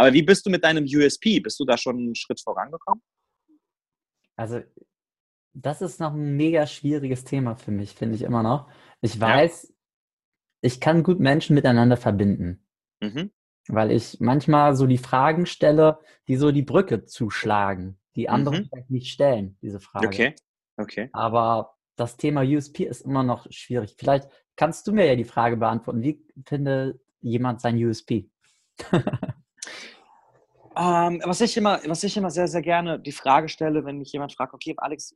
Aber wie bist du mit deinem USP? Bist du da schon einen Schritt vorangekommen? Also, das ist noch ein mega schwieriges Thema für mich, finde ich immer noch. Ich weiß, ja. ich kann gut Menschen miteinander verbinden. Mhm. Weil ich manchmal so die Fragen stelle, die so die Brücke zuschlagen, die andere mhm. vielleicht nicht stellen, diese Frage. Okay, okay. Aber das Thema USP ist immer noch schwierig. Vielleicht kannst du mir ja die Frage beantworten, wie findet jemand sein USP? ähm, was, ich immer, was ich immer sehr, sehr gerne die Frage stelle, wenn mich jemand fragt, okay, Alex,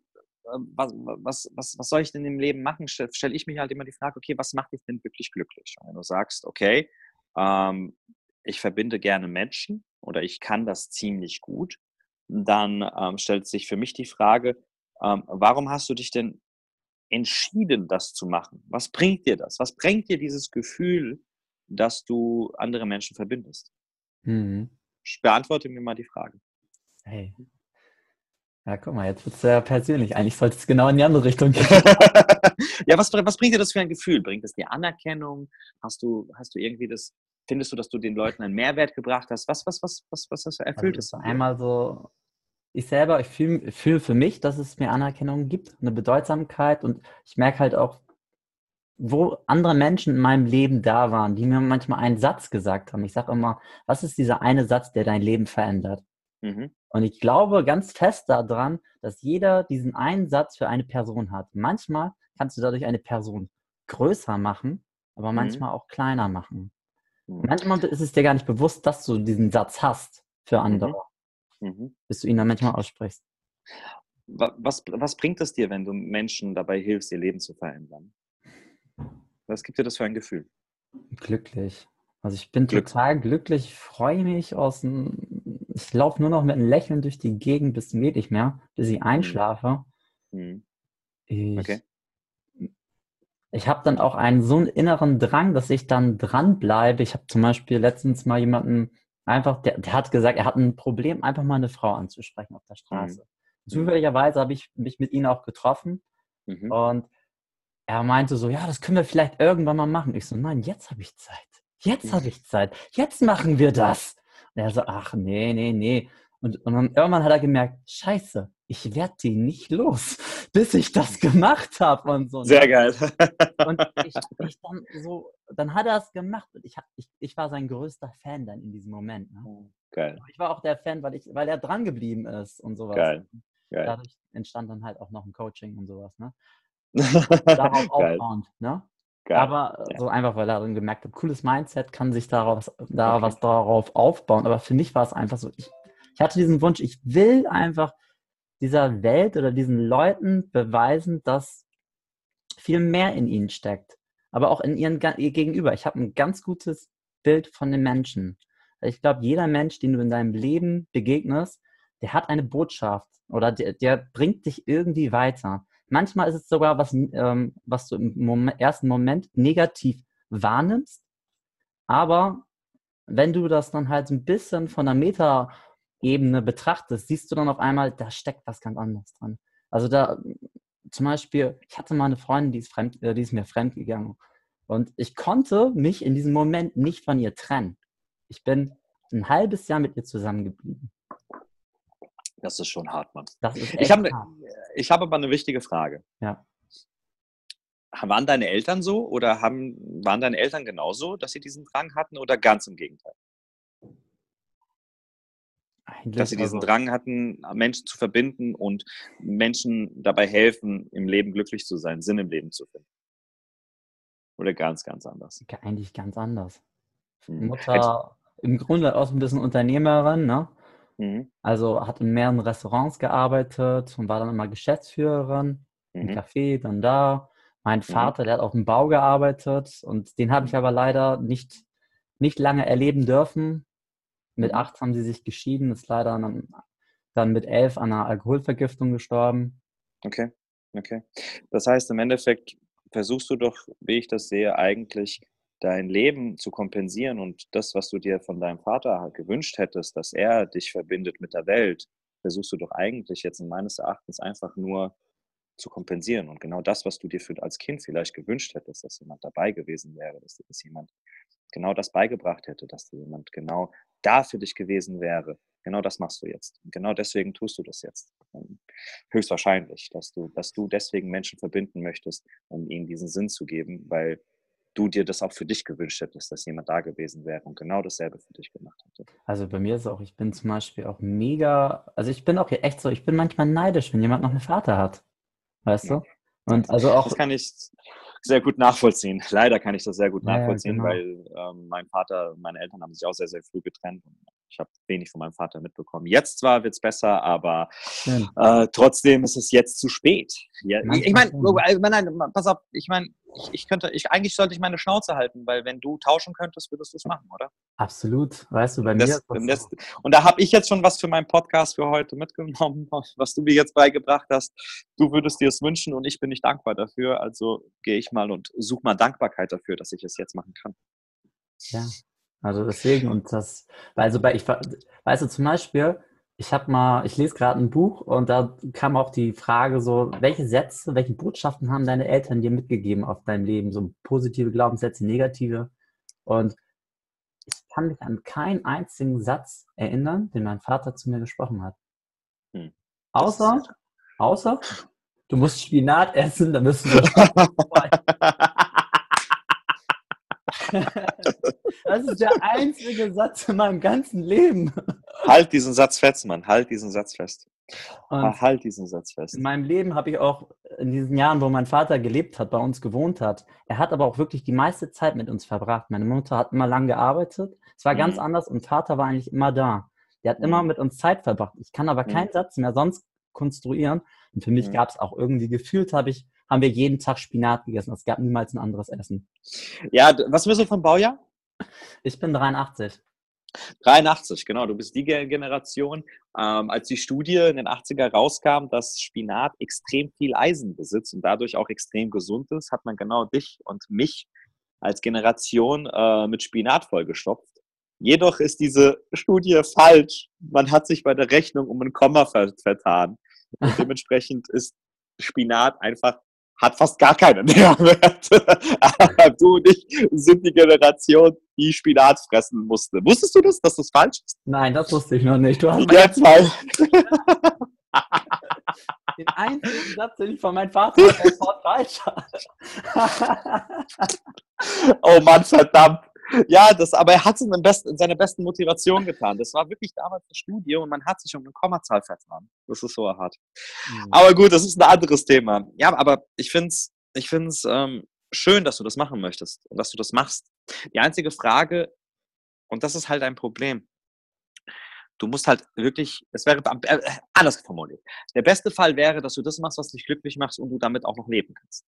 ähm, was, was, was, was soll ich denn im Leben machen, stelle ich mich halt immer die Frage, okay, was macht dich denn wirklich glücklich? Und wenn du sagst, okay, ähm, ich verbinde gerne Menschen oder ich kann das ziemlich gut, dann ähm, stellt sich für mich die Frage, ähm, warum hast du dich denn entschieden, das zu machen? Was bringt dir das? Was bringt dir dieses Gefühl, dass du andere Menschen verbindest? Mhm. Beantworte mir mal die Frage. Hey. Ja, guck mal, jetzt wird es sehr persönlich. Eigentlich sollte es genau in die andere Richtung gehen. ja, was, was bringt dir das für ein Gefühl? Bringt es dir Anerkennung? Hast du, hast du irgendwie das findest du, dass du den Leuten einen Mehrwert gebracht hast? Was, was, was, was, was hast du erfüllt? Also einmal so, ich selber, ich fühle fühl für mich, dass es mir Anerkennung gibt, eine Bedeutsamkeit und ich merke halt auch, wo andere Menschen in meinem Leben da waren, die mir manchmal einen Satz gesagt haben. Ich sage immer, was ist dieser eine Satz, der dein Leben verändert? Mhm. Und ich glaube ganz fest daran, dass jeder diesen einen Satz für eine Person hat. Manchmal kannst du dadurch eine Person größer machen, aber mhm. manchmal mhm. auch kleiner machen. Mhm. Manchmal ist es dir gar nicht bewusst, dass du diesen Satz hast für mhm. andere, mhm. bis du ihn dann manchmal aussprichst. Was, was bringt es dir, wenn du Menschen dabei hilfst, ihr Leben zu verändern? Was gibt dir das für ein Gefühl? Glücklich. Also ich bin Glück. total glücklich, ich freue mich aus dem, ich laufe nur noch mit einem Lächeln durch die Gegend bis zum geht nicht mehr, bis ich mhm. einschlafe. Mhm. Ich, okay ich habe dann auch einen so einen inneren Drang, dass ich dann dranbleibe. Ich habe zum Beispiel letztens mal jemanden einfach, der, der, hat gesagt, er hat ein Problem, einfach mal eine Frau anzusprechen auf der Straße. Mhm. Zufälligerweise habe ich mich mit ihm auch getroffen mhm. und er meinte so, ja, das können wir vielleicht irgendwann mal machen. Ich so, nein, jetzt habe ich Zeit. Jetzt habe ich Zeit. Jetzt machen wir das. Und er so, ach nee, nee, nee. Und, und dann irgendwann hat er gemerkt, scheiße, ich werde die nicht los, bis ich das gemacht habe und so. Sehr geil. Und ich, ich dann so, dann hat er es gemacht und ich, ich, ich war sein größter Fan dann in diesem Moment. Ne? Oh, geil. Ich war auch der Fan, weil, ich, weil er dran geblieben ist und sowas. Geil. geil. Dadurch entstand dann halt auch noch ein Coaching und sowas. Ne? Darauf aufbauend. Ne? Geil. Aber ja. so einfach, weil er dann gemerkt hat, cooles Mindset kann sich darauf, da okay. was darauf aufbauen. Aber für mich war es einfach so, ich, ich hatte diesen Wunsch, ich will einfach dieser Welt oder diesen Leuten beweisen, dass viel mehr in ihnen steckt. Aber auch in ihren ihr Gegenüber. Ich habe ein ganz gutes Bild von den Menschen. Ich glaube, jeder Mensch, den du in deinem Leben begegnest, der hat eine Botschaft oder der, der bringt dich irgendwie weiter. Manchmal ist es sogar was, ähm, was du im Moment, ersten Moment negativ wahrnimmst, aber wenn du das dann halt ein bisschen von der Meta Ebene betrachtest, siehst du dann auf einmal, da steckt was ganz anderes dran. Also da zum Beispiel, ich hatte mal eine Freundin, die ist, fremd, äh, die ist mir fremd gegangen. Und ich konnte mich in diesem Moment nicht von ihr trennen. Ich bin ein halbes Jahr mit ihr zusammengeblieben. Das ist schon hart, Mann. ich habe ich hab aber eine wichtige Frage. Ja. Waren deine Eltern so oder haben, waren deine Eltern genauso, dass sie diesen Drang hatten oder ganz im Gegenteil? Eigentlich dass sie diesen also, Drang hatten, Menschen zu verbinden und Menschen dabei helfen, im Leben glücklich zu sein, Sinn im Leben zu finden. Oder ganz, ganz anders? Eigentlich ganz anders. Hm. Mutter im Grunde auch ein bisschen Unternehmerin, ne? Mhm. Also hat in mehreren Restaurants gearbeitet und war dann immer Geschäftsführerin, mhm. im Café, dann da. Mein mhm. Vater, mhm. der hat auf dem Bau gearbeitet und den habe ich aber leider nicht, nicht lange erleben dürfen, mit mhm. acht haben sie sich geschieden, ist leider dann, dann mit elf an einer Alkoholvergiftung gestorben. Okay, okay. Das heißt, im Endeffekt versuchst du doch, wie ich das sehe, eigentlich dein Leben zu kompensieren und das, was du dir von deinem Vater gewünscht hättest, dass er dich verbindet mit der Welt, versuchst du doch eigentlich jetzt in meines Erachtens einfach nur zu kompensieren. Und genau das, was du dir für, als Kind vielleicht gewünscht hättest, dass jemand dabei gewesen wäre, dass, dass jemand genau das beigebracht hätte, dass dir jemand genau da für dich gewesen wäre. Genau das machst du jetzt. Und genau deswegen tust du das jetzt. Ähm, höchstwahrscheinlich, dass du, dass du deswegen Menschen verbinden möchtest, um ihnen diesen Sinn zu geben, weil du dir das auch für dich gewünscht hättest, dass jemand da gewesen wäre und genau dasselbe für dich gemacht hätte. Also bei mir ist auch, ich bin zum Beispiel auch mega, also ich bin auch echt so, ich bin manchmal neidisch, wenn jemand noch einen Vater hat. Weißt ja. du? Und also auch. Das kann ich sehr gut nachvollziehen. Leider kann ich das sehr gut nachvollziehen, ja, genau. weil ähm, mein Vater, meine Eltern haben sich auch sehr, sehr früh getrennt. Und ich habe wenig von meinem Vater mitbekommen. Jetzt zwar wird es besser, aber äh, trotzdem ist es jetzt zu spät. Ja, ich meine, nein, pass auf, ich meine, ich, ich, könnte, ich, eigentlich sollte ich meine Schnauze halten, weil wenn du tauschen könntest, würdest du es machen, oder? Absolut. Weißt du, bei das, mir. Das, und da habe ich jetzt schon was für meinen Podcast für heute mitgenommen, was du mir jetzt beigebracht hast. Du würdest dir es wünschen und ich bin nicht dankbar dafür. Also gehe ich mal und suche mal Dankbarkeit dafür, dass ich es jetzt machen kann. Ja, also deswegen, und das, also bei, ich, weißt du, zum Beispiel, ich habe mal, ich lese gerade ein Buch und da kam auch die Frage so, welche Sätze, welche Botschaften haben deine Eltern dir mitgegeben auf dein Leben? So positive Glaubenssätze, negative. Und ich kann mich an keinen einzigen Satz erinnern, den mein Vater zu mir gesprochen hat. Hm. Außer, außer, du musst Spinat essen, dann müssen wir. Das ist der einzige Satz in meinem ganzen Leben. Halt diesen Satz fest, Mann. Halt diesen Satz fest. Und halt diesen Satz fest. In meinem Leben habe ich auch in diesen Jahren, wo mein Vater gelebt hat, bei uns gewohnt hat, er hat aber auch wirklich die meiste Zeit mit uns verbracht. Meine Mutter hat immer lang gearbeitet. Es war mhm. ganz anders und Vater war eigentlich immer da. Der hat mhm. immer mit uns Zeit verbracht. Ich kann aber mhm. keinen Satz mehr sonst konstruieren. Und für mich mhm. gab es auch irgendwie gefühlt, habe ich haben wir jeden Tag Spinat gegessen. Es gab niemals ein anderes Essen. Ja, was bist du vom Baujahr? Ich bin 83. 83, genau. Du bist die Generation, ähm, als die Studie in den 80er rauskam, dass Spinat extrem viel Eisen besitzt und dadurch auch extrem gesund ist, hat man genau dich und mich als Generation äh, mit Spinat vollgestopft. Jedoch ist diese Studie falsch. Man hat sich bei der Rechnung um ein Komma vertan. Und dementsprechend ist Spinat einfach hat fast gar keinen Nährwert. Du und ich sind die Generation, die Spinat fressen musste. Wusstest du das, dass das falsch ist? Nein, das wusste ich noch nicht. Du hast Jetzt mal. Den einzigen Satz, den ich von meinem Vater Wort falsch Oh Mann, verdammt. Ja, das, aber er hat es in, besten, in seiner besten Motivation getan. Das war wirklich damals eine Studie und man hat sich um eine Kommazahl vertan. Das ist so hart. Mhm. Aber gut, das ist ein anderes Thema. Ja, aber ich finde es ich find's, ähm, schön, dass du das machen möchtest und dass du das machst. Die einzige Frage, und das ist halt ein Problem, du musst halt wirklich, es wäre äh, anders formuliert. Der beste Fall wäre, dass du das machst, was dich glücklich machst und du damit auch noch leben kannst.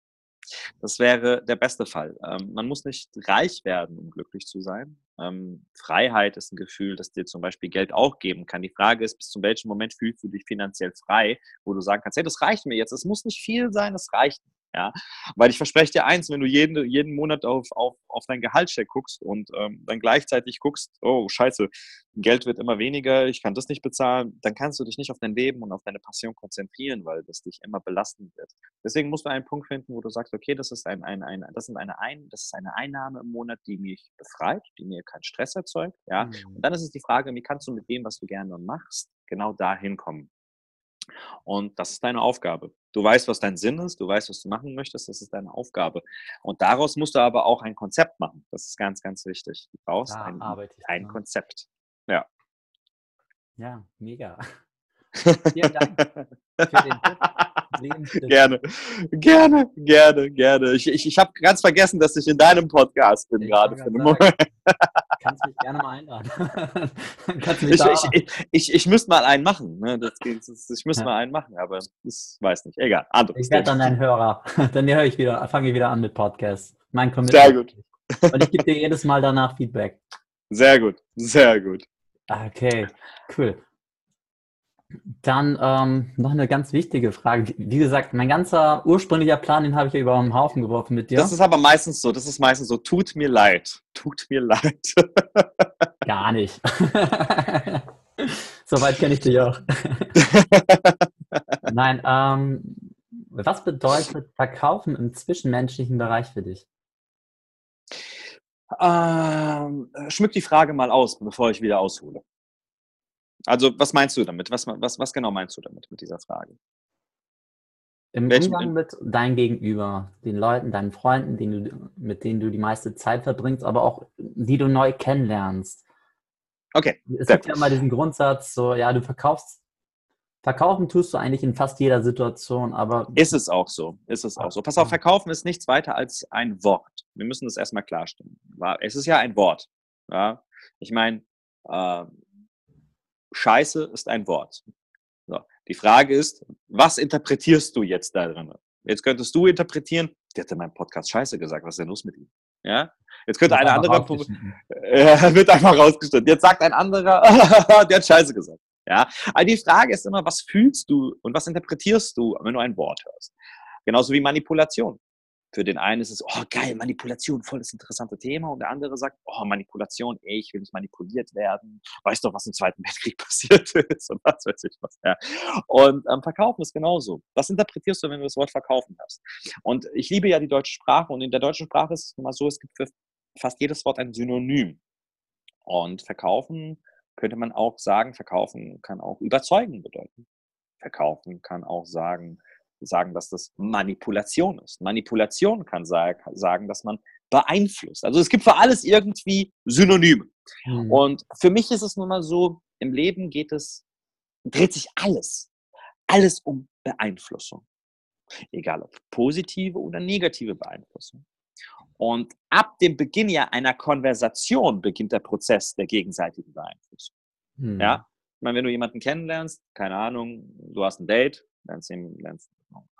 Das wäre der beste Fall. Ähm, man muss nicht reich werden, um glücklich zu sein. Ähm, Freiheit ist ein Gefühl, das dir zum Beispiel Geld auch geben kann. Die Frage ist, bis zu welchem Moment fühlst du dich finanziell frei, wo du sagen kannst, hey, das reicht mir jetzt. Es muss nicht viel sein, es reicht ja, weil ich verspreche dir eins, wenn du jeden, jeden Monat auf, auf, auf dein Gehaltscheck guckst und ähm, dann gleichzeitig guckst, oh scheiße, Geld wird immer weniger, ich kann das nicht bezahlen, dann kannst du dich nicht auf dein Leben und auf deine Passion konzentrieren, weil das dich immer belasten wird. Deswegen musst du einen Punkt finden, wo du sagst, okay, das ist, ein, ein, ein, das sind eine, ein, das ist eine Einnahme im Monat, die mich befreit, die mir keinen Stress erzeugt. Ja? Mhm. Und dann ist es die Frage, wie kannst du mit dem, was du gerne machst, genau dahin kommen. Und das ist deine Aufgabe. Du weißt, was dein Sinn ist, du weißt, was du machen möchtest, das ist deine Aufgabe. Und daraus musst du aber auch ein Konzept machen. Das ist ganz, ganz wichtig. Du brauchst da ein, ein Konzept. Ja. Ja, mega. Vielen Dank für den Tipp. Gerne, gerne, gerne, gerne. Ich, ich, ich habe ganz vergessen, dass ich in deinem Podcast bin gerade für einen Moment kannst mich gerne mal einladen. ich, ich, ich, ich, müsste mal einen machen. Ne? Das, das, ich müsste ja. mal einen machen, aber ich weiß nicht. Egal. Anderes ich werde dann dein Hörer. dann höre ich wieder, fange ich wieder an mit Podcasts. Mein Commitment. Sehr gut. Und ich gebe dir jedes Mal danach Feedback. Sehr gut, sehr gut. Okay, cool. Dann ähm, noch eine ganz wichtige Frage. Wie gesagt, mein ganzer ursprünglicher Plan, den habe ich ja über den Haufen geworfen mit dir. Das ist aber meistens so. Das ist meistens so. Tut mir leid. Tut mir leid. Gar nicht. Soweit kenne ich dich auch. Nein, ähm, was bedeutet Verkaufen im zwischenmenschlichen Bereich für dich? Ähm, schmück die Frage mal aus, bevor ich wieder aushole. Also, was meinst du damit? Was, was, was genau meinst du damit, mit dieser Frage? Im Welchen, Umgang mit deinem Gegenüber, den Leuten, deinen Freunden, denen du, mit denen du die meiste Zeit verbringst, aber auch die du neu kennenlernst. Okay. Es gibt ja immer diesen Grundsatz, so, ja, du verkaufst Verkaufen tust du eigentlich in fast jeder Situation, aber. Ist es auch so. Ist es auch so. Pass auf, verkaufen ist nichts weiter als ein Wort. Wir müssen das erstmal klarstellen. Es ist ja ein Wort. Ja? Ich meine, äh, Scheiße ist ein Wort. So. Die Frage ist, was interpretierst du jetzt da drin? Jetzt könntest du interpretieren, der hat in meinem Podcast Scheiße gesagt, was ist denn los mit ihm? Ja? Jetzt könnte ein anderer, äh, wird einfach rausgestellt. Jetzt sagt ein anderer, der hat Scheiße gesagt. Ja, aber die Frage ist immer, was fühlst du und was interpretierst du, wenn du ein Wort hörst? Genauso wie Manipulation. Für den einen ist es, oh geil, Manipulation, voll das interessante Thema. Und der andere sagt, oh Manipulation, ey, ich will nicht manipuliert werden. Weißt doch, was im Zweiten Weltkrieg passiert ist und was weiß ich was. Ja. Und ähm, Verkaufen ist genauso. Was interpretierst du, wenn du das Wort Verkaufen hast? Und ich liebe ja die deutsche Sprache und in der deutschen Sprache ist es immer so, es gibt für fast jedes Wort ein Synonym. Und Verkaufen könnte man auch sagen, verkaufen kann auch überzeugen bedeuten. Verkaufen kann auch sagen, sagen, dass das Manipulation ist. Manipulation kann sagen, dass man beeinflusst. Also es gibt für alles irgendwie Synonyme. Mhm. Und für mich ist es nun mal so, im Leben geht es, dreht sich alles, alles um Beeinflussung. Egal ob positive oder negative Beeinflussung. Und ab dem Beginn ja einer Konversation beginnt der Prozess der gegenseitigen Beeinflussung. Hm. Ja, ich meine, wenn du jemanden kennenlernst, keine Ahnung, du hast ein Date, lernst, ihn, lernst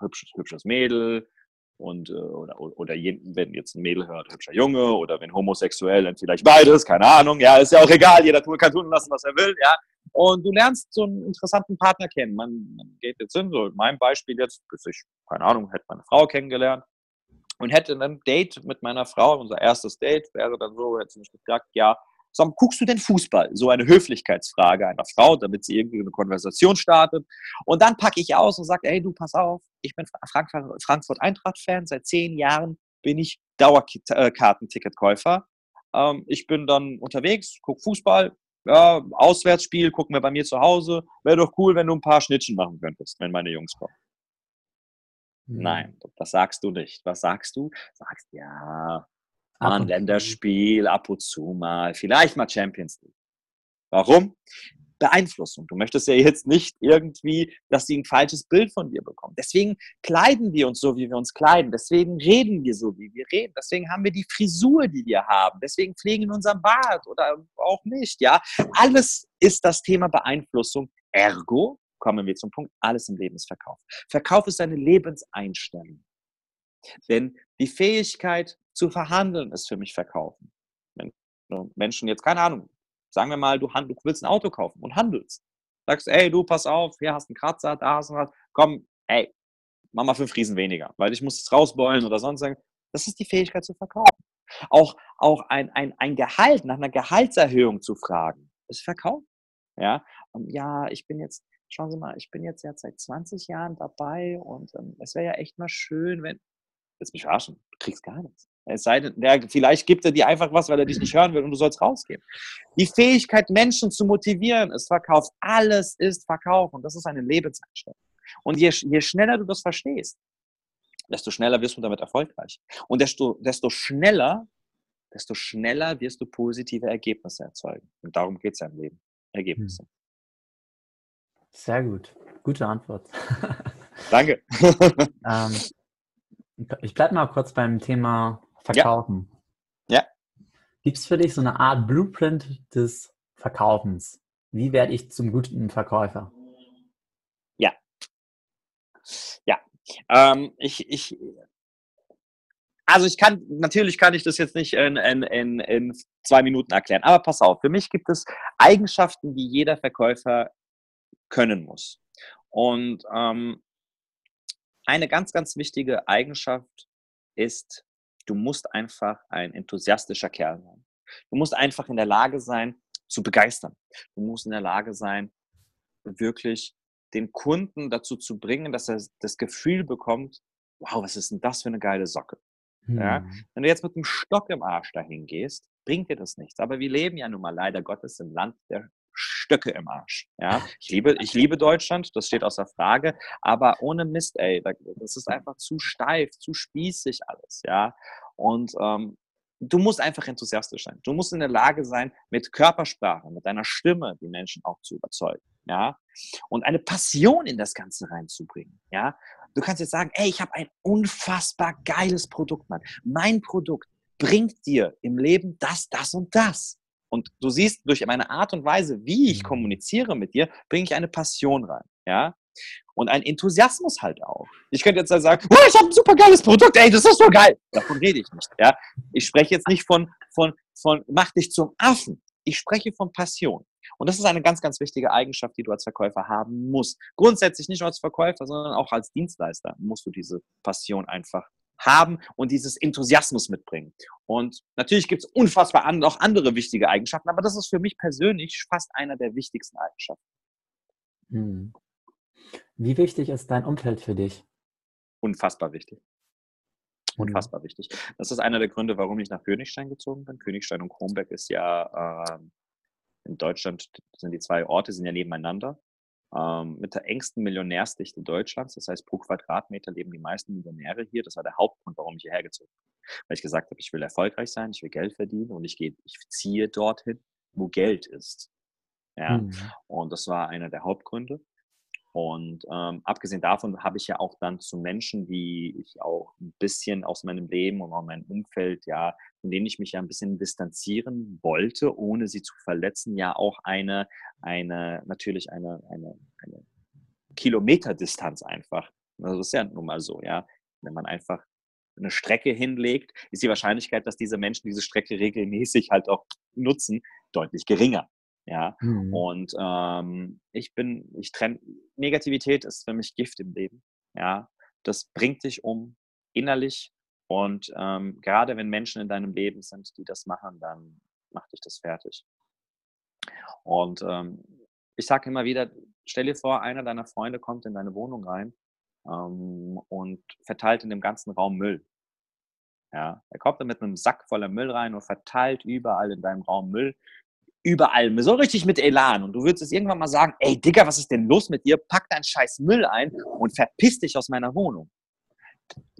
hübsches, hübsches Mädel und äh, oder, oder wenn jetzt ein Mädel hört, hübscher Junge oder wenn homosexuell, dann vielleicht beides, keine Ahnung, ja, ist ja auch egal, jeder kann tun lassen, was er will, ja. Und du lernst so einen interessanten Partner kennen. Man, man geht jetzt hin, so in meinem Beispiel jetzt, bis ich, keine Ahnung, hätte meine Frau kennengelernt und hätte ein Date mit meiner Frau, unser erstes Date wäre dann so, hätte sie mich gefragt, ja, sag, guckst du denn Fußball? So eine Höflichkeitsfrage einer Frau, damit sie irgendwie eine Konversation startet. Und dann packe ich aus und sage, ey, du, pass auf, ich bin Frankfurt-Eintracht-Fan, seit zehn Jahren bin ich Dauerkartenticketkäufer. Ähm, ich bin dann unterwegs, gucke Fußball, ja, Auswärtsspiel, gucken wir bei mir zu Hause. Wäre doch cool, wenn du ein paar Schnittchen machen könntest, wenn meine Jungs kommen. Mhm. Nein, das sagst du nicht. Was sagst du? Sagst, ja, mal ein Länderspiel, ab und zu mal, vielleicht mal Champions League. Warum? Beeinflussung. Du möchtest ja jetzt nicht irgendwie, dass sie ein falsches Bild von dir bekommen. Deswegen kleiden wir uns so, wie wir uns kleiden. Deswegen reden wir so, wie wir reden. Deswegen haben wir die Frisur, die wir haben. Deswegen pflegen wir unseren Bart oder auch nicht. Ja, alles ist das Thema Beeinflussung. Ergo kommen wir zum Punkt, alles im Leben ist Verkauf. Verkauf ist eine Lebenseinstellung. Denn die Fähigkeit zu verhandeln ist für mich Verkaufen. Wenn Menschen jetzt, keine Ahnung, sagen wir mal, du, du willst ein Auto kaufen und handelst. Sagst, ey, du, pass auf, hier hast du einen Kratzer, da hast du was, komm, ey, mach mal fünf Riesen weniger, weil ich muss es rausbeulen oder sonst sagen. Das ist die Fähigkeit zu verkaufen. Auch, auch ein, ein, ein Gehalt, nach einer Gehaltserhöhung zu fragen, ist Verkauf. Ja, und ja, ich bin jetzt, schauen Sie mal, ich bin jetzt, jetzt seit 20 Jahren dabei und ähm, es wäre ja echt mal schön, wenn, willst mich verarschen, du kriegst gar nichts. Es sei denn, der, vielleicht gibt er dir einfach was, weil er dich nicht hören will und du sollst rausgehen. Die Fähigkeit, Menschen zu motivieren, ist Verkauf. Alles ist Verkauf und das ist eine Lebenseinstellung. Und je, je schneller du das verstehst, desto schneller wirst du damit erfolgreich. Und desto, desto schneller, desto schneller wirst du positive Ergebnisse erzeugen. Und darum geht es ja im Leben. Ergebnisse. Hm. Sehr gut. Gute Antwort. Danke. ähm, ich bleibe mal kurz beim Thema Verkaufen. Ja. ja. Gibt es für dich so eine Art Blueprint des Verkaufens? Wie werde ich zum guten Verkäufer? Ja. Ja. Ähm, ich, ich, also ich kann, natürlich kann ich das jetzt nicht in, in, in, in zwei Minuten erklären, aber pass auf, für mich gibt es Eigenschaften, die jeder Verkäufer können muss. Und ähm, eine ganz, ganz wichtige Eigenschaft ist, du musst einfach ein enthusiastischer Kerl sein. Du musst einfach in der Lage sein, zu begeistern. Du musst in der Lage sein, wirklich den Kunden dazu zu bringen, dass er das Gefühl bekommt, wow, was ist denn das für eine geile Socke? Hm. Ja? Wenn du jetzt mit einem Stock im Arsch dahin gehst, bringt dir das nichts. Aber wir leben ja nun mal leider Gottes im Land der Stöcke im Arsch. Ja, ich liebe, ich liebe Deutschland, das steht außer Frage, aber ohne Mist, ey, das ist einfach zu steif, zu spießig alles, ja. Und ähm, du musst einfach enthusiastisch sein. Du musst in der Lage sein, mit Körpersprache, mit deiner Stimme die Menschen auch zu überzeugen, ja. Und eine Passion in das Ganze reinzubringen, ja. Du kannst jetzt sagen, ey, ich habe ein unfassbar geiles Produkt, Mann. Mein Produkt bringt dir im Leben das, das und das. Und du siehst, durch meine Art und Weise, wie ich mhm. kommuniziere mit dir, bringe ich eine Passion rein. Ja? Und ein Enthusiasmus halt auch. Ich könnte jetzt sagen, oh, ich habe ein super geiles Produkt, ey, das ist so geil. Davon rede ich nicht. Ja? Ich spreche jetzt nicht von, von, von, mach dich zum Affen. Ich spreche von Passion. Und das ist eine ganz, ganz wichtige Eigenschaft, die du als Verkäufer haben musst. Grundsätzlich nicht nur als Verkäufer, sondern auch als Dienstleister musst du diese Passion einfach haben und dieses Enthusiasmus mitbringen. Und natürlich gibt es unfassbar an, auch andere wichtige Eigenschaften, aber das ist für mich persönlich fast einer der wichtigsten Eigenschaften. Hm. Wie wichtig ist dein Umfeld für dich? Unfassbar wichtig. Unfassbar mhm. wichtig. Das ist einer der Gründe, warum ich nach Königstein gezogen bin. Königstein und Kronberg ist ja äh, in Deutschland, sind die zwei Orte, sind ja nebeneinander ähm, mit der engsten Millionärsdichte Deutschlands. Das heißt, pro Quadratmeter leben die meisten Millionäre hier. Das war der Hauptgrund, warum ich hierher gezogen bin. Weil ich gesagt habe, ich will erfolgreich sein, ich will Geld verdienen und ich, gehe, ich ziehe dorthin, wo Geld ist. Ja? Mhm. Und das war einer der Hauptgründe. Und ähm, abgesehen davon habe ich ja auch dann zu Menschen, die ich auch ein bisschen aus meinem Leben und auch meinem Umfeld, ja, von denen ich mich ja ein bisschen distanzieren wollte, ohne sie zu verletzen, ja auch eine, eine, natürlich eine, eine, eine Kilometerdistanz einfach. Also das ist ja nun mal so, ja. Wenn man einfach eine Strecke hinlegt, ist die Wahrscheinlichkeit, dass diese Menschen diese Strecke regelmäßig halt auch nutzen, deutlich geringer. Ja, mhm. und ähm, ich bin, ich trenne, Negativität ist für mich Gift im Leben. Ja, das bringt dich um innerlich und ähm, gerade wenn Menschen in deinem Leben sind, die das machen, dann macht dich das fertig. Und ähm, ich sage immer wieder, stell dir vor, einer deiner Freunde kommt in deine Wohnung rein ähm, und verteilt in dem ganzen Raum Müll. Ja, er kommt dann mit einem Sack voller Müll rein und verteilt überall in deinem Raum Müll überall, so richtig mit Elan. Und du würdest es irgendwann mal sagen, ey Digga, was ist denn los mit dir? Pack deinen scheiß Müll ein und verpiss dich aus meiner Wohnung.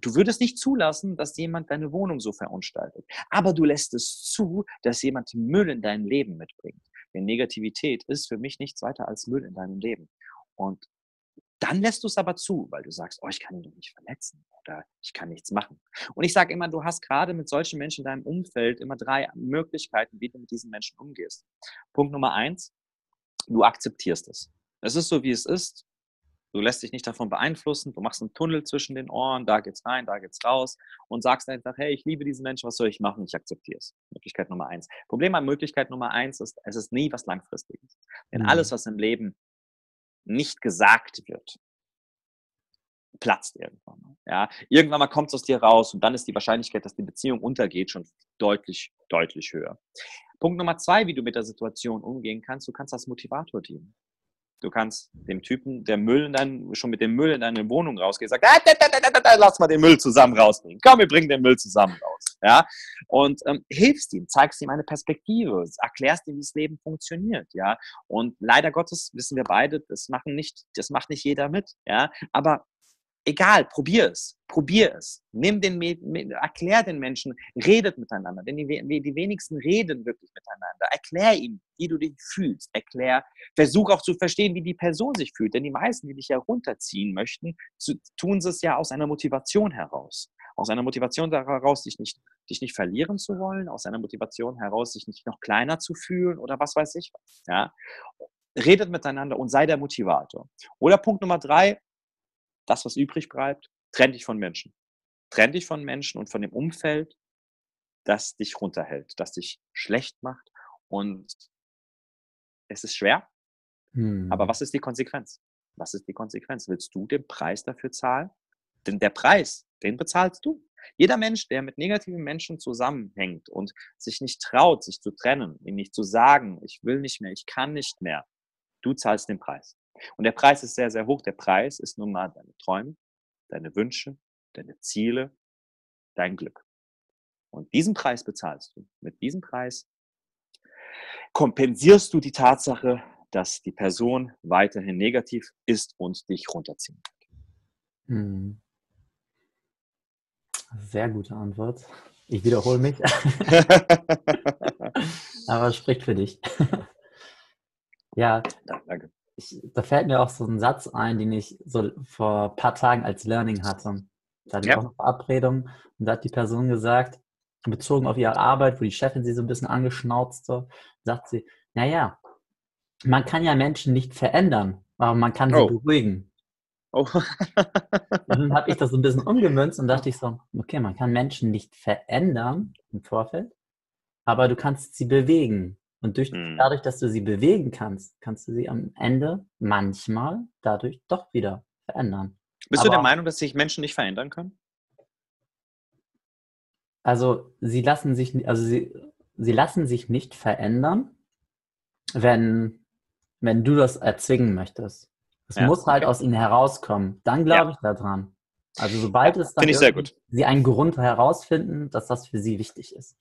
Du würdest nicht zulassen, dass jemand deine Wohnung so verunstaltet. Aber du lässt es zu, dass jemand Müll in dein Leben mitbringt. Denn Negativität ist für mich nichts weiter als Müll in deinem Leben. Und dann lässt du es aber zu, weil du sagst, oh, ich kann ihn doch nicht verletzen oder ich kann nichts machen. Und ich sage immer, du hast gerade mit solchen Menschen in deinem Umfeld immer drei Möglichkeiten, wie du mit diesen Menschen umgehst. Punkt Nummer eins, du akzeptierst es. Es ist so, wie es ist. Du lässt dich nicht davon beeinflussen. Du machst einen Tunnel zwischen den Ohren. Da geht's rein, da geht's raus. Und sagst einfach, hey, ich liebe diesen Menschen. Was soll ich machen? Ich akzeptiere es. Möglichkeit Nummer eins. Problem an Möglichkeit Nummer eins ist, es ist nie was Langfristiges. Denn mhm. alles, was im Leben nicht gesagt wird, platzt irgendwann mal. Ja, irgendwann mal kommt es aus dir raus und dann ist die Wahrscheinlichkeit, dass die Beziehung untergeht, schon deutlich, deutlich höher. Punkt Nummer zwei, wie du mit der Situation umgehen kannst, du kannst als Motivator dienen. Du kannst dem Typen, der Müll in dein, schon mit dem Müll in deine Wohnung rausgeht, sagt, ah, da, da, da, lass mal den Müll zusammen rausbringen. Komm, wir bringen den Müll zusammen raus. Ja? Und ähm, hilfst ihm, zeigst ihm eine Perspektive, erklärst ihm, wie das Leben funktioniert. Ja? Und leider Gottes wissen wir beide, das, machen nicht, das macht nicht jeder mit. Ja? Aber egal, probier es, probier es. Nimm den, erklär den Menschen, redet miteinander, denn die, die wenigsten reden wirklich miteinander. Erklär ihm, wie du dich fühlst. Erklär, versuch auch zu verstehen, wie die Person sich fühlt, denn die meisten, die dich herunterziehen möchten, zu, tun es ja aus einer Motivation heraus. Aus einer Motivation heraus, dich nicht, dich nicht verlieren zu wollen, aus einer Motivation heraus, sich nicht noch kleiner zu fühlen oder was weiß ich. Ja? Redet miteinander und sei der Motivator. Oder Punkt Nummer drei, das, was übrig bleibt, trenn dich von Menschen. Trenn dich von Menschen und von dem Umfeld, das dich runterhält, das dich schlecht macht. Und es ist schwer, hm. aber was ist die Konsequenz? Was ist die Konsequenz? Willst du den Preis dafür zahlen? Denn der Preis, den bezahlst du. Jeder Mensch, der mit negativen Menschen zusammenhängt und sich nicht traut, sich zu trennen, ihm nicht zu sagen, ich will nicht mehr, ich kann nicht mehr, du zahlst den Preis. Und der Preis ist sehr, sehr hoch. Der Preis ist nun mal deine Träume, deine Wünsche, deine Ziele, dein Glück. Und diesen Preis bezahlst du. Mit diesem Preis kompensierst du die Tatsache, dass die Person weiterhin negativ ist und dich runterziehen wird. Hm. Sehr gute Antwort. Ich wiederhole mich. Aber es spricht für dich. ja, danke. Ich, da fällt mir auch so ein Satz ein, den ich so vor ein paar Tagen als Learning hatte. Da hatte ja. ich auch eine Verabredung und da hat die Person gesagt, bezogen auf ihre Arbeit, wo die Chefin sie so ein bisschen angeschnauzte, sagt sie, naja, man kann ja Menschen nicht verändern, aber man kann sie oh. beruhigen. Oh. dann habe ich das so ein bisschen umgemünzt und dachte ich so, okay, man kann Menschen nicht verändern im Vorfeld, aber du kannst sie bewegen. Und durch, mhm. dadurch, dass du sie bewegen kannst, kannst du sie am Ende manchmal dadurch doch wieder verändern. Bist aber, du der Meinung, dass sich Menschen nicht verändern können? Also sie lassen sich, also sie, sie lassen sich nicht verändern, wenn, wenn du das erzwingen möchtest. Es ja, muss halt aus ihnen herauskommen. Dann glaube ja. ich daran. Also sobald es dann sie einen Grund herausfinden, dass das für sie wichtig ist.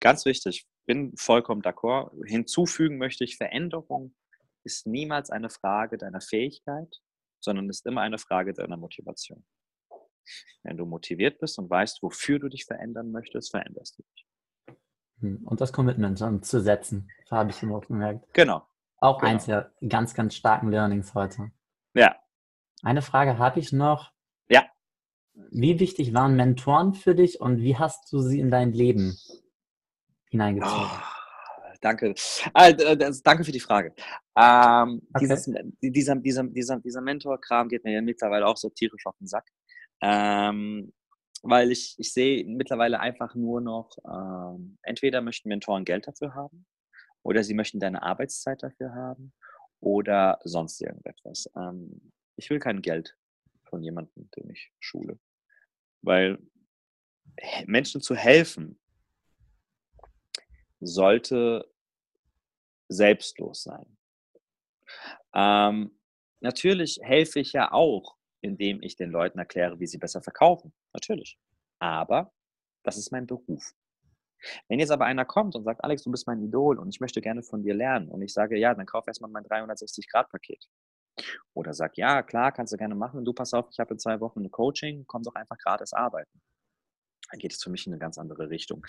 Ganz wichtig, bin vollkommen d'accord. Hinzufügen möchte ich, Veränderung ist niemals eine Frage deiner Fähigkeit, sondern ist immer eine Frage deiner Motivation. Wenn du motiviert bist und weißt, wofür du dich verändern möchtest, veränderst du dich. Hm, und das Commitment dann zu setzen, habe ich immer gemerkt. Genau. Auch genau. eins der ganz, ganz starken Learnings heute. Ja. Eine Frage habe ich noch. Ja. Wie wichtig waren Mentoren für dich und wie hast du sie in dein Leben hineingezogen? Oh, danke. Ah, danke für die Frage. Ähm, okay. dieses, dieser, dieser, dieser, dieser Mentor-Kram geht mir ja mittlerweile auch so tierisch auf den Sack. Ähm, weil ich, ich sehe mittlerweile einfach nur noch, ähm, entweder möchten Mentoren Geld dafür haben oder sie möchten deine Arbeitszeit dafür haben oder sonst irgendetwas. Ähm, ich will kein Geld von jemandem, den ich schule. Weil Menschen zu helfen sollte selbstlos sein. Ähm, natürlich helfe ich ja auch, indem ich den Leuten erkläre, wie sie besser verkaufen. Natürlich. Aber das ist mein Beruf. Wenn jetzt aber einer kommt und sagt, Alex, du bist mein Idol und ich möchte gerne von dir lernen und ich sage, ja, dann kauf erstmal mein 360-Grad-Paket. Oder sag, ja, klar, kannst du gerne machen. Du pass auf, ich habe in zwei Wochen ein Coaching, komm doch einfach gratis arbeiten. Dann geht es für mich in eine ganz andere Richtung.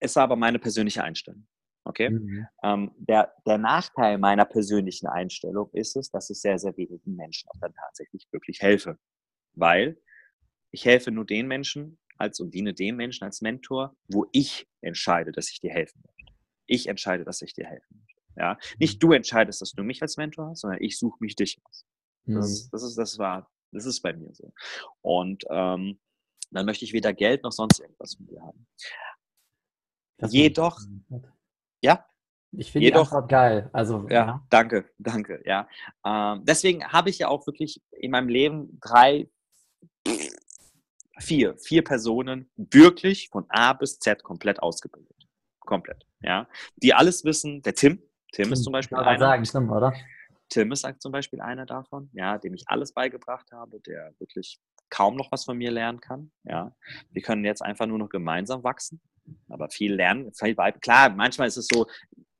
Es war aber meine persönliche Einstellung. Okay? Mhm. Ähm, der, der Nachteil meiner persönlichen Einstellung ist es, dass ich sehr, sehr wenigen Menschen auch dann tatsächlich wirklich helfe. Weil ich helfe nur den Menschen, als und diene dem Menschen als Mentor, wo ich entscheide, dass ich dir helfen möchte. Ich entscheide, dass ich dir helfen möchte. Ja? Nicht mhm. du entscheidest, dass du mich als Mentor hast, sondern ich suche mich dich aus. Das, mhm. ist, das, ist, das, war, das ist bei mir so. Und ähm, dann möchte ich weder Geld noch sonst irgendwas von dir haben. Das Jedoch, ja? Ich finde die Antwort geil. Also, ja, ja. danke, danke, ja. Ähm, deswegen habe ich ja auch wirklich in meinem Leben drei, vier, vier Personen wirklich von A bis Z komplett ausgebildet. Komplett, ja. Die alles wissen. Der Tim, Tim, Tim ist zum Beispiel einer. sagen, Tim, oder? Tim ist zum Beispiel einer davon, ja, dem ich alles beigebracht habe, der wirklich kaum noch was von mir lernen kann, ja. Wir können jetzt einfach nur noch gemeinsam wachsen, aber viel lernen, viel Klar, manchmal ist es so,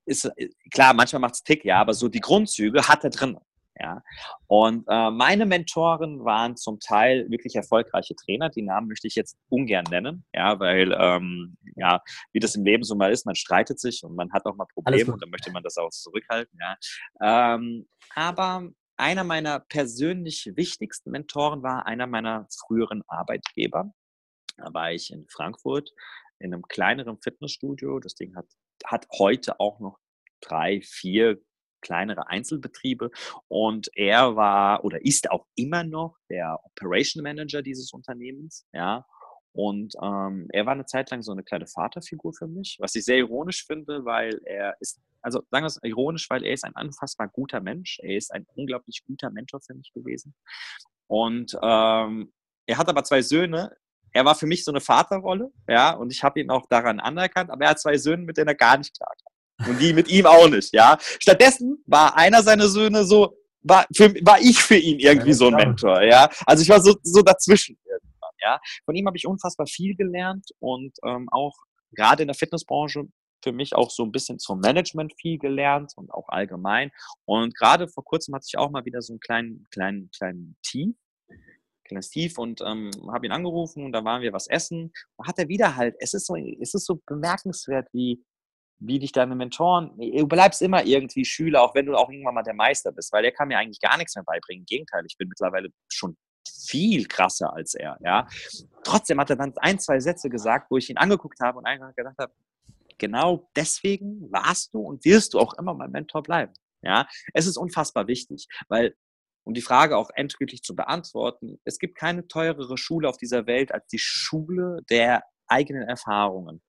ist, klar, manchmal macht es Tick, ja, aber so die Grundzüge hat er drin. Ja. Und äh, meine Mentoren waren zum Teil wirklich erfolgreiche Trainer. Die Namen möchte ich jetzt ungern nennen, ja, weil ähm, ja, wie das im Leben so mal ist, man streitet sich und man hat auch mal Probleme und dann möchte man das auch zurückhalten. Ja. Ähm, aber einer meiner persönlich wichtigsten Mentoren war einer meiner früheren Arbeitgeber. Da war ich in Frankfurt in einem kleineren Fitnessstudio. Das Ding hat, hat heute auch noch drei, vier kleinere Einzelbetriebe und er war oder ist auch immer noch der Operation Manager dieses Unternehmens, ja. Und ähm, er war eine Zeit lang so eine kleine Vaterfigur für mich, was ich sehr ironisch finde, weil er ist, also sagen wir es ironisch, weil er ist ein unfassbar guter Mensch. Er ist ein unglaublich guter Mentor für mich gewesen. Und ähm, er hat aber zwei Söhne, er war für mich so eine Vaterrolle, ja, und ich habe ihn auch daran anerkannt, aber er hat zwei Söhne, mit denen er gar nicht klar kam. Und die mit ihm auch nicht, ja. Stattdessen war einer seiner Söhne so, war, für, war ich für ihn irgendwie so ein Mentor, ja. Also ich war so, so dazwischen irgendwann, Ja, von ihm habe ich unfassbar viel gelernt und ähm, auch gerade in der Fitnessbranche für mich auch so ein bisschen zum Management viel gelernt und auch allgemein. Und gerade vor kurzem hatte ich auch mal wieder so einen kleinen, kleinen, kleinen Tief, kleines Tief und ähm, habe ihn angerufen und da waren wir was essen. Da hat er wieder halt, es ist so, es ist so bemerkenswert, wie, wie dich deine Mentoren, du bleibst immer irgendwie Schüler, auch wenn du auch irgendwann mal der Meister bist, weil der kann mir eigentlich gar nichts mehr beibringen. Im Gegenteil, ich bin mittlerweile schon viel krasser als er, ja. Trotzdem hat er dann ein, zwei Sätze gesagt, wo ich ihn angeguckt habe und einfach gedacht habe, genau deswegen warst du und wirst du auch immer mein Mentor bleiben. Ja, es ist unfassbar wichtig, weil um die Frage auch endgültig zu beantworten, es gibt keine teurere Schule auf dieser Welt als die Schule der eigenen Erfahrungen.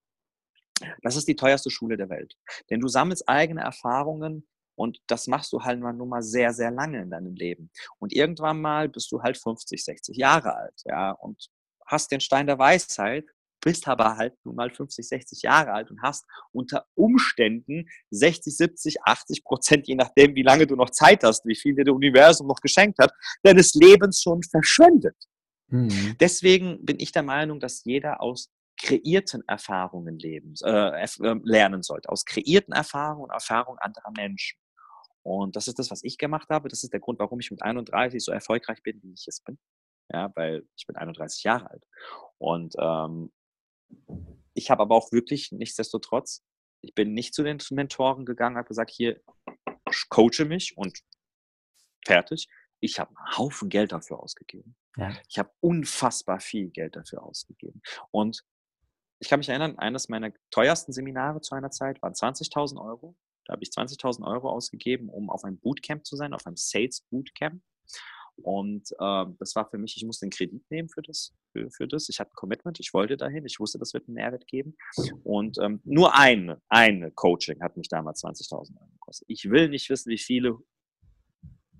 Das ist die teuerste Schule der Welt. Denn du sammelst eigene Erfahrungen und das machst du halt nur mal sehr, sehr lange in deinem Leben. Und irgendwann mal bist du halt 50, 60 Jahre alt, ja, und hast den Stein der Weisheit bist aber halt nun mal 50, 60 Jahre alt und hast unter Umständen 60, 70, 80 Prozent, je nachdem, wie lange du noch Zeit hast, wie viel dir das Universum noch geschenkt hat, deines Lebens schon verschwendet. Mhm. Deswegen bin ich der Meinung, dass jeder aus kreierten Erfahrungen leben, äh, äh, lernen sollte, aus kreierten Erfahrungen und Erfahrungen anderer Menschen. Und das ist das, was ich gemacht habe. Das ist der Grund, warum ich mit 31 so erfolgreich bin, wie ich es bin. Ja, weil ich bin 31 Jahre alt. Und ähm, ich habe aber auch wirklich nichtsdestotrotz, ich bin nicht zu den Mentoren gegangen, habe gesagt, hier, coache mich und fertig. Ich habe einen Haufen Geld dafür ausgegeben. Ja. Ich habe unfassbar viel Geld dafür ausgegeben. Und ich kann mich erinnern, eines meiner teuersten Seminare zu einer Zeit waren 20.000 Euro. Da habe ich 20.000 Euro ausgegeben, um auf einem Bootcamp zu sein, auf einem Sales Bootcamp. Und äh, das war für mich, ich musste einen Kredit nehmen für das, für, für das. Ich hatte ein Commitment, ich wollte dahin, ich wusste, das wird einen Mehrwert geben. Und ähm, nur eine, eine Coaching hat mich damals 20.000 Euro gekostet. Ich will nicht wissen, wie viele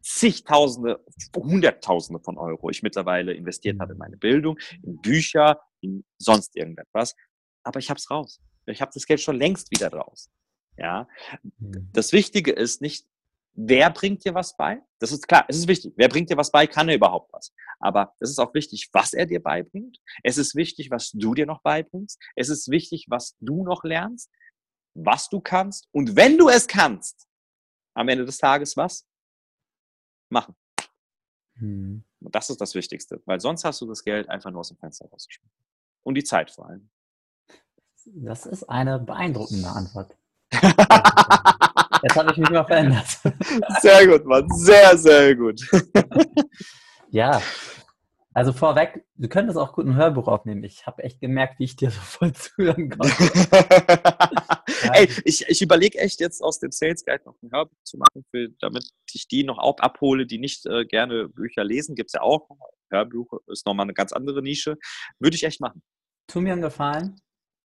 zigtausende, hunderttausende von Euro ich mittlerweile investiert habe in meine Bildung, in Bücher, in sonst irgendetwas. Aber ich habe es raus. Ich habe das Geld schon längst wieder raus. Ja, mhm. das Wichtige ist nicht, wer bringt dir was bei? Das ist klar, es ist wichtig. Wer bringt dir was bei? Kann er überhaupt was? Aber es ist auch wichtig, was er dir beibringt. Es ist wichtig, was du dir noch beibringst. Es ist wichtig, was du noch lernst, was du kannst. Und wenn du es kannst, am Ende des Tages was? Machen. Hm. Und das ist das Wichtigste, weil sonst hast du das Geld einfach nur aus dem Fenster rausgeschmissen. Und die Zeit vor allem. Das ist eine beeindruckende Antwort. Jetzt habe ich mich mal verändert. Sehr gut, Mann. Sehr, sehr gut. Ja, also vorweg, du könntest auch gut ein Hörbuch aufnehmen. Ich habe echt gemerkt, wie ich dir so voll zuhören konnte. Ey, ich, ich überlege echt jetzt aus dem Sales Guide noch ein Hörbuch zu machen, für, damit ich die noch auch abhole, die nicht äh, gerne Bücher lesen. Gibt es ja auch. Hörbuch ist nochmal eine ganz andere Nische. Würde ich echt machen. Tu mir einen Gefallen.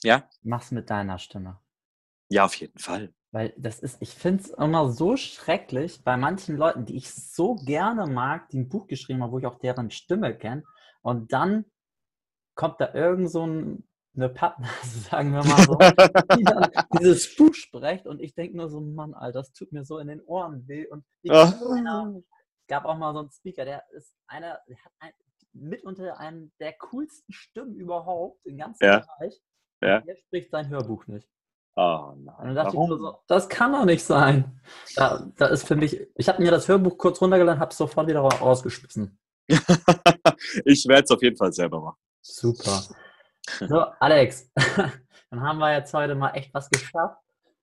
Ja. Mach's mit deiner Stimme. Ja, auf jeden Fall. Weil das ist, ich finde es immer so schrecklich bei manchen Leuten, die ich so gerne mag, die ein Buch geschrieben haben, wo ich auch deren Stimme kenne. Und dann kommt da irgend so ein, eine Pappnase, sagen wir mal so, die dann dieses Buch spricht und ich denke nur so, Mann, Alter, das tut mir so in den Ohren weh. Und es gab auch mal so einen Speaker, der ist einer, der hat ein, mitunter einen der coolsten Stimmen überhaupt im ganzen ja. Bereich. Ja. Der spricht sein Hörbuch nicht. Oh nein. Warum? so, das kann doch nicht sein. Da, da ist für mich, ich habe mir das Hörbuch kurz runtergeladen, habe es sofort wieder rausgeschmissen. ich werde es auf jeden Fall selber machen. Super. So, Alex, dann haben wir jetzt heute mal echt was geschafft.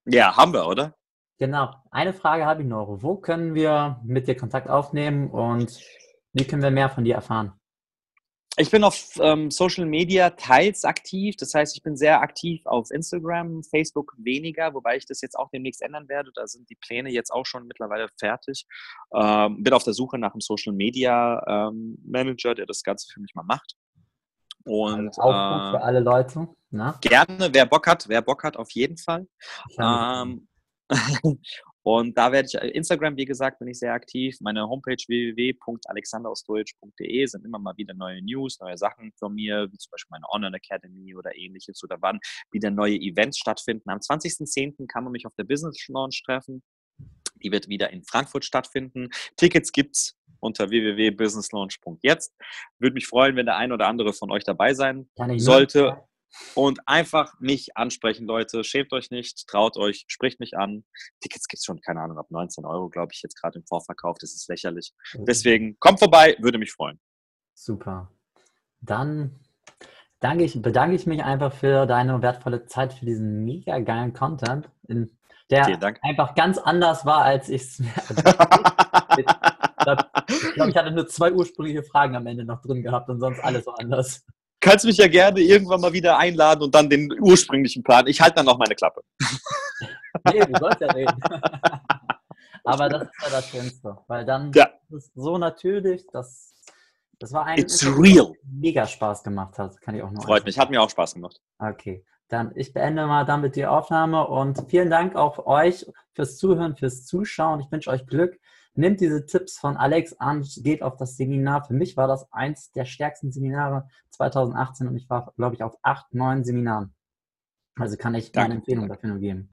Ja, haben wir, oder? Genau. Eine Frage habe ich noch. Wo können wir mit dir Kontakt aufnehmen und wie können wir mehr von dir erfahren? Ich bin auf ähm, Social Media teils aktiv. Das heißt, ich bin sehr aktiv auf Instagram, Facebook weniger, wobei ich das jetzt auch demnächst ändern werde. Da sind die Pläne jetzt auch schon mittlerweile fertig. Ähm, bin auf der Suche nach einem Social Media ähm, Manager, der das Ganze für mich mal macht. Und also äh, für alle Leute. Na? Gerne, wer Bock hat, wer Bock hat, auf jeden Fall. Und da werde ich, äh, Instagram, wie gesagt, bin ich sehr aktiv. Meine Homepage www.alexanderausdeutsch.de sind immer mal wieder neue News, neue Sachen von mir, wie zum Beispiel meine Online Academy oder ähnliches oder wann wieder neue Events stattfinden. Am 20.10. kann man mich auf der Business Launch treffen. Die wird wieder in Frankfurt stattfinden. Tickets gibt's unter www.businesslaunch.jetzt. Würde mich freuen, wenn der ein oder andere von euch dabei sein sollte. Und einfach mich ansprechen, Leute. Schämt euch nicht, traut euch, spricht mich an. Tickets gibt es schon, keine Ahnung, ab 19 Euro, glaube ich, jetzt gerade im Vorverkauf. Das ist lächerlich. Deswegen kommt vorbei, würde mich freuen. Super. Dann danke ich, bedanke ich mich einfach für deine wertvolle Zeit, für diesen mega geilen Content, in, der einfach ganz anders war, als ich es mir. ich glaube, ich hatte nur zwei ursprüngliche Fragen am Ende noch drin gehabt und sonst alles so anders kannst mich ja gerne irgendwann mal wieder einladen und dann den ursprünglichen Plan. Ich halte dann noch meine Klappe. nee, du sollst ja reden. Aber das ist ja das Schönste, weil dann ja. ist es so natürlich, dass das war ein It's real. mega Spaß gemacht hat. Kann ich auch noch. Freut mich, hat mir auch Spaß gemacht. Okay, dann ich beende mal damit die Aufnahme und vielen Dank auch euch fürs Zuhören, fürs Zuschauen. Ich wünsche euch Glück. Nehmt diese Tipps von Alex an, geht auf das Seminar. Für mich war das eins der stärksten Seminare 2018 und ich war, glaube ich, auf acht, neun Seminaren. Also kann ich keine Empfehlung dafür nur geben.